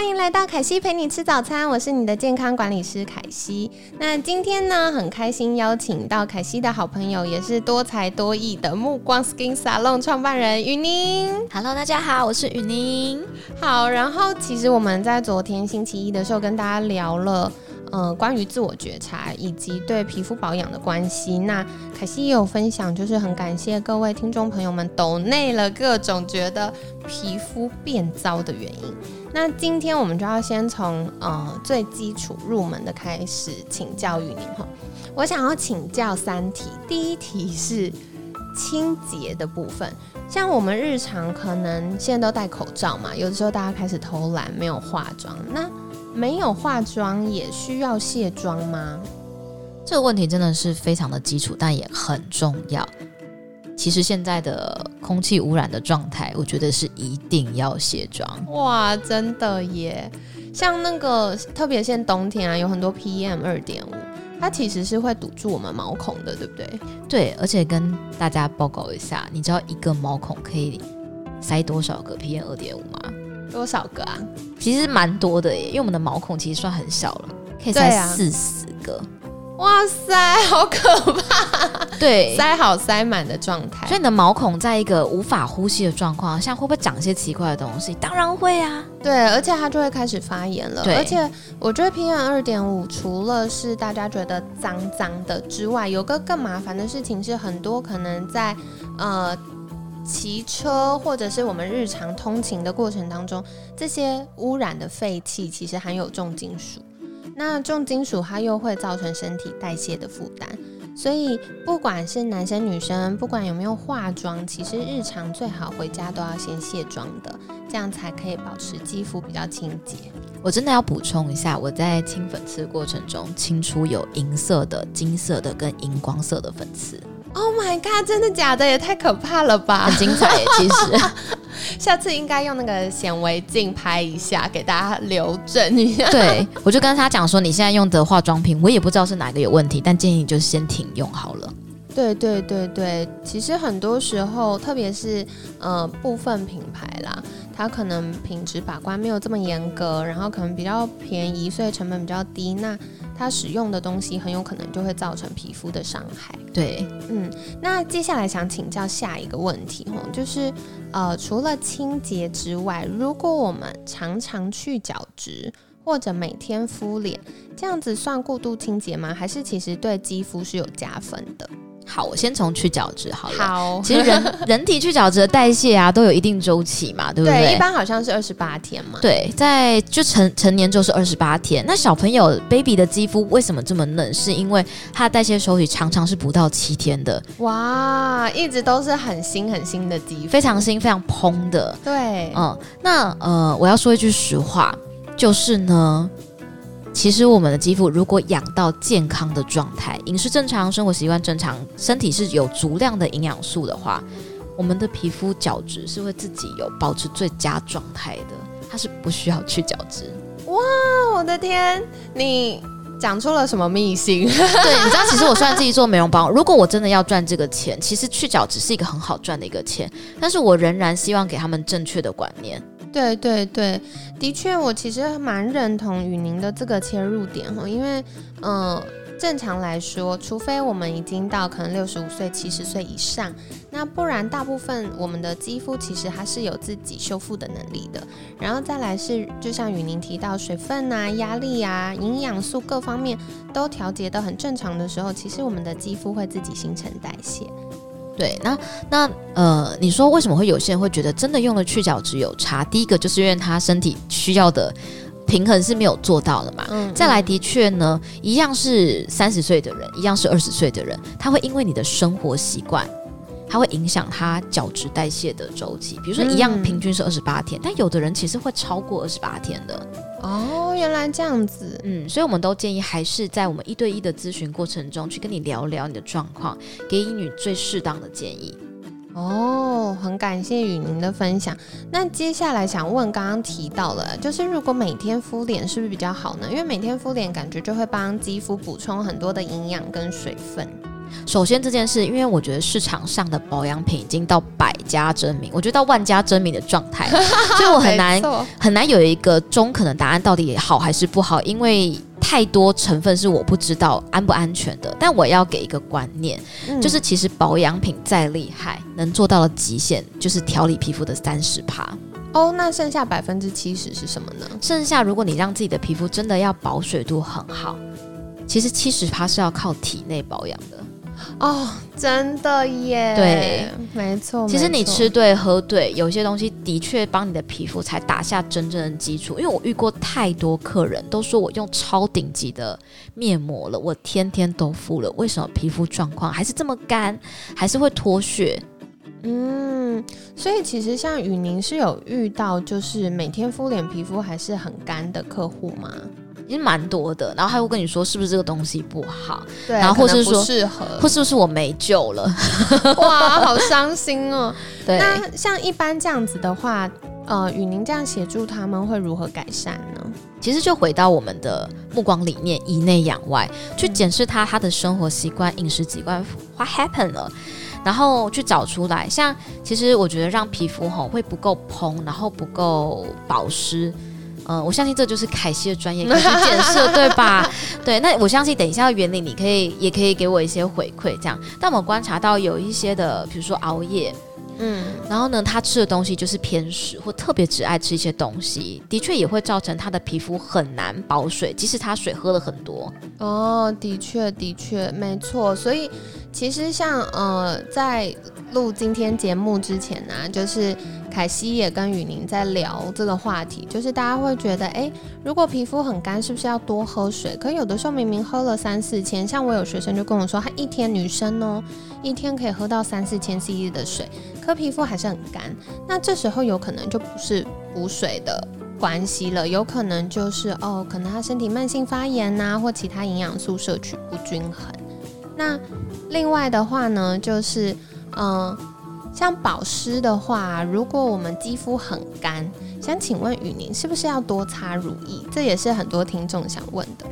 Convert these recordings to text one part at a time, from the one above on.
欢迎来到凯西陪你吃早餐，我是你的健康管理师凯西。那今天呢，很开心邀请到凯西的好朋友，也是多才多艺的目光 Skin Salon 创办人雨宁。Hello，大家好，我是雨宁。好，然后其实我们在昨天星期一的时候跟大家聊了，呃，关于自我觉察以及对皮肤保养的关系。那凯西也有分享，就是很感谢各位听众朋友们抖内了各种觉得皮肤变糟的原因。那今天我们就要先从呃最基础入门的开始请教雨宁哈。我想要请教三题，第一题是清洁的部分。像我们日常可能现在都戴口罩嘛，有的时候大家开始偷懒，没有化妆。那没有化妆也需要卸妆吗？这个问题真的是非常的基础，但也很重要。其实现在的空气污染的状态，我觉得是一定要卸妆。哇，真的耶！像那个特别现在冬天啊，有很多 PM 二点五，它其实是会堵住我们毛孔的，对不对？对，而且跟大家报告一下，你知道一个毛孔可以塞多少个 PM 二点五吗？多少个啊？其实蛮多的耶，因为我们的毛孔其实算很小了，可以塞四十个。哇塞，好可怕！对，塞好塞满的状态所以。你的毛孔在一个无法呼吸的状况下，会不会长一些奇怪的东西？当然会啊。对，而且它就会开始发炎了。对而且我觉得 PM 二点五除了是大家觉得脏脏的之外，有个更麻烦的事情是，很多可能在呃骑车或者是我们日常通勤的过程当中，这些污染的废气其实含有重金属。那重金属它又会造成身体代谢的负担。所以，不管是男生女生，不管有没有化妆，其实日常最好回家都要先卸妆的，这样才可以保持肌肤比较清洁。我真的要补充一下，我在清粉刺过程中清出有银色的、金色的跟荧光色的粉刺，Oh my god！真的假的？也太可怕了吧很！精彩耶。其实，下次应该用那个显微镜拍一下，给大家留证一下。对我就跟他讲说，你现在用的化妆品，我也不知道是哪个有问题，但建议你就先停用好了。对对对对，其实很多时候，特别是呃部分品牌啦，它可能品质把关没有这么严格，然后可能比较便宜，所以成本比较低，那它使用的东西很有可能就会造成皮肤的伤害。对，嗯，那接下来想请教下一个问题哦，就是呃，除了清洁之外，如果我们常常去角质或者每天敷脸，这样子算过度清洁吗？还是其实对肌肤是有加分的？好，我先从去角质好了。好，其实人人体去角质的代谢啊，都有一定周期嘛，对不对？一般好像是二十八天嘛。对，在就成成年之后是二十八天。那小朋友 baby 的肌肤为什么这么嫩？是因为它的代谢周期常常是不到七天的，哇，一直都是很新很新的肌肤，非常新、非常蓬的。对，嗯，那呃，我要说一句实话，就是呢，其实我们的肌肤如果养到健康的状态，饮食正常，生活习惯正常，身体是有足量的营养素的话，我们的皮肤角质是会自己有保持最佳状态的，它是不需要去角质。哇我的天，你讲出了什么秘辛？对，你知道，其实我虽然自己做美容保养，如果我真的要赚这个钱，其实去角质是一个很好赚的一个钱，但是我仍然希望给他们正确的观念。对对对，的确，我其实蛮认同雨宁的这个切入点哈，因为嗯、正常来说，除非我们已经到可能六十五岁、七十岁以上，那不然大部分我们的肌肤其实它是有自己修复的能力的。然后再来是，就像雨宁提到水分啊、压力啊、营养素各方面都调节的很正常的时候，其实我们的肌肤会自己新陈代谢。对，那那呃，你说为什么会有些人会觉得真的用了去角质有差？第一个就是因为他身体需要的平衡是没有做到的嘛。嗯再来，的确呢，一样是三十岁的人，一样是二十岁的人，他会因为你的生活习惯，它会影响它角质代谢的周期。比如说，一样平均是二十八天，但有的人其实会超过二十八天的。哦，原来这样子。嗯，所以我们都建议还是在我们一对一的咨询过程中去跟你聊聊你的状况，给予你最适当的建议。哦，很感谢与您的分享。那接下来想问，刚刚提到了，就是如果每天敷脸是不是比较好呢？因为每天敷脸感觉就会帮肌肤补充很多的营养跟水分。首先这件事，因为我觉得市场上的保养品已经到百家争鸣，我觉得到万家争鸣的状态，所以我很难 很难有一个中肯的答案，到底好还是不好，因为太多成分是我不知道安不安全的。但我要给一个观念，就是其实保养品再厉害，能做到的极限就是调理皮肤的三十趴。哦，那剩下百分之七十是什么呢？剩下如果你让自己的皮肤真的要保水度很好，其实七十趴是要靠体内保养的。哦，真的耶！对，没错。其实你吃对喝对，有些东西的确帮你的皮肤才打下真正的基础。因为我遇过太多客人都说我用超顶级的面膜了，我天天都敷了，为什么皮肤状况还是这么干，还是会脱屑？嗯，所以其实像雨宁是有遇到，就是每天敷脸皮肤还是很干的客户吗？已经蛮多的，然后他会跟你说是不是这个东西不好，对，然后或是说适合，或是不是我没救了，哇，好伤心哦。对，那像一般这样子的话，呃，与您这样协助他们会如何改善呢？其实就回到我们的目光理念，以内养外，去检视他他的生活习惯、饮食习惯，what happened 了，然后去找出来。像其实我觉得让皮肤吼会不够蓬，然后不够保湿。嗯，我相信这就是凯西的专业，可以去检测，对吧？对，那我相信等一下的原理，你可以也可以给我一些回馈，这样。但我们观察到有一些的，比如说熬夜，嗯，然后呢，他吃的东西就是偏食，或特别只爱吃一些东西，的确也会造成他的皮肤很难保水，即使他水喝了很多。哦，的确，的确，没错。所以其实像呃，在录今天节目之前呢，就是。凯西也跟雨宁在聊这个话题，就是大家会觉得，哎，如果皮肤很干，是不是要多喝水？可有的时候明明喝了三四千，像我有学生就跟我说，他一天女生哦，一天可以喝到三四千 CC 的水，可皮肤还是很干。那这时候有可能就不是补水的关系了，有可能就是哦，可能他身体慢性发炎呐，或其他营养素摄取不均衡。那另外的话呢，就是嗯。像保湿的话，如果我们肌肤很干，想请问雨宁是不是要多擦乳液？这也是很多听众想问的。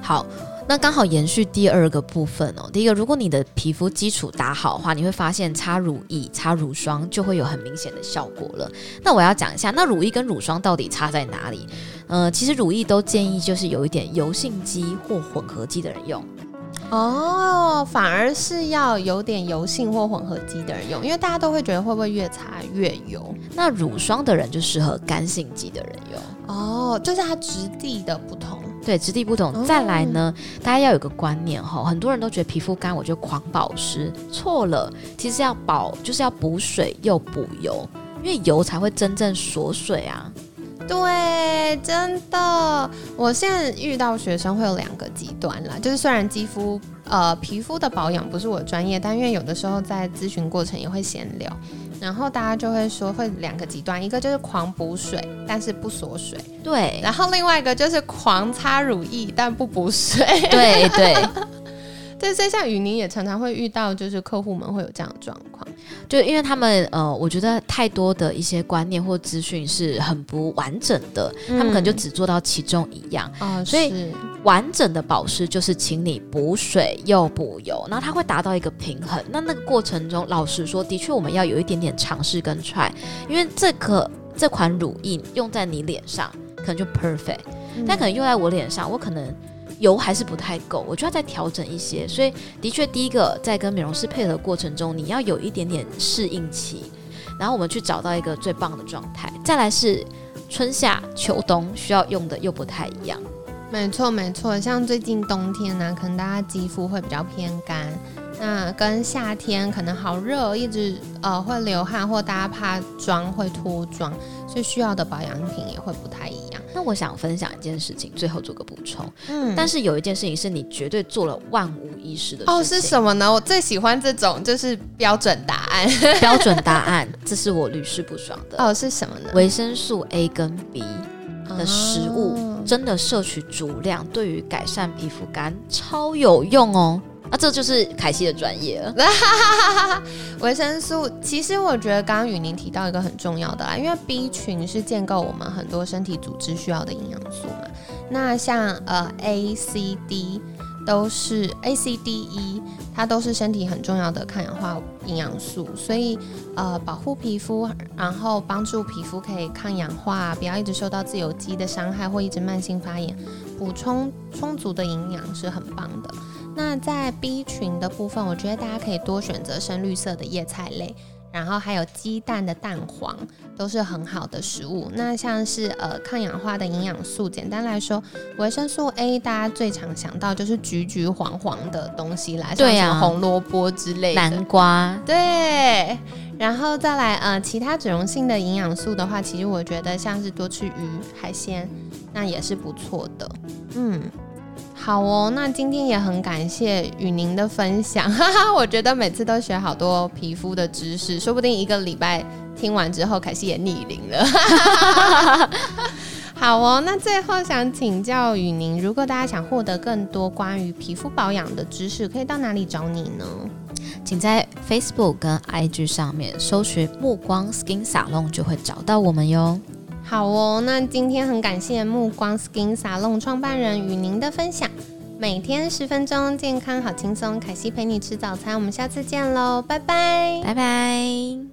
好，那刚好延续第二个部分哦。第一个，如果你的皮肤基础打好的话，你会发现擦乳液、擦乳霜就会有很明显的效果了。那我要讲一下，那乳液跟乳霜到底差在哪里？呃，其实乳液都建议就是有一点油性肌或混合肌的人用。哦，反而是要有点油性或混合肌的人用，因为大家都会觉得会不会越擦越油？那乳霜的人就适合干性肌的人用。哦，就是它质地的不同。对，质地不同。再来呢，大家要有个观念哈，很多人都觉得皮肤干我就狂保湿，错了。其实要保就是要补水又补油，因为油才会真正锁水啊。对，真的，我现在遇到学生会有两个极端啦，就是虽然肌肤呃皮肤的保养不是我专业，但因为有的时候在咨询过程也会闲聊，然后大家就会说会两个极端，一个就是狂补水，但是不锁水，对，然后另外一个就是狂擦乳液，但不补水，对对。对，所以像雨宁也常常会遇到，就是客户们会有这样的状况，就因为他们呃，我觉得太多的一些观念或资讯是很不完整的，他们可能就只做到其中一样啊。所以完整的保湿就是请你补水又补油，然后它会达到一个平衡。那那个过程中，老实说，的确我们要有一点点尝试跟 try，因为这个这款乳液用在你脸上可能就 perfect，但可能用在我脸上，我可能。油还是不太够，我就要再调整一些。所以，的确，第一个在跟美容师配合过程中，你要有一点点适应期，然后我们去找到一个最棒的状态。再来是春夏秋冬需要用的又不太一样。没错，没错。像最近冬天呢，可能大家肌肤会比较偏干，那跟夏天可能好热，一直呃会流汗，或大家怕妆会脱妆，所以需要的保养品也会不太一样。那我想分享一件事情，最后做个补充。嗯，但是有一件事情是你绝对做了万无一失的事情。哦，是什么呢？我最喜欢这种就是标准答案。标准答案，这是我屡试不爽的。哦，是什么呢？维生素 A 跟 B 的食物哦真的摄取足量，对于改善皮肤干超有用哦。那这就是凯西的专业了。维生素，其实我觉得刚刚雨宁提到一个很重要的啦，因为 B 群是建构我们很多身体组织需要的营养素嘛。那像呃 A、C、D 都是 A、C、D、E，它都是身体很重要的抗氧化营养素，所以呃保护皮肤，然后帮助皮肤可以抗氧化，不要一直受到自由基的伤害或一直慢性发炎，补充充足的营养是很棒的。那在 B 群的部分，我觉得大家可以多选择深绿色的叶菜类，然后还有鸡蛋的蛋黄都是很好的食物。那像是呃抗氧化的营养素，简单来说，维生素 A 大家最常想到就是橘橘黄黄的东西啦，像对啊什么红萝卜之类的。南瓜，对，然后再来呃，其他脂溶性的营养素的话，其实我觉得像是多吃鱼、海鲜，那也是不错的。嗯，好哦，那今天也很感谢雨宁的分享，哈哈，我觉得每次都学好多皮肤的知识，说不定一个礼拜听完之后，凯西也逆龄了。好哦，那最后想请教雨宁，如果大家想获得更多关于皮肤保养的知识，可以到哪里找你呢？请在 Facebook 跟 IG 上面搜寻“目光 Skin Salon” 就会找到我们哟。好哦，那今天很感谢目光 Skin Salon 创办人与您的分享。每天十分钟，健康好轻松。凯西陪你吃早餐，我们下次见喽，拜拜。拜拜。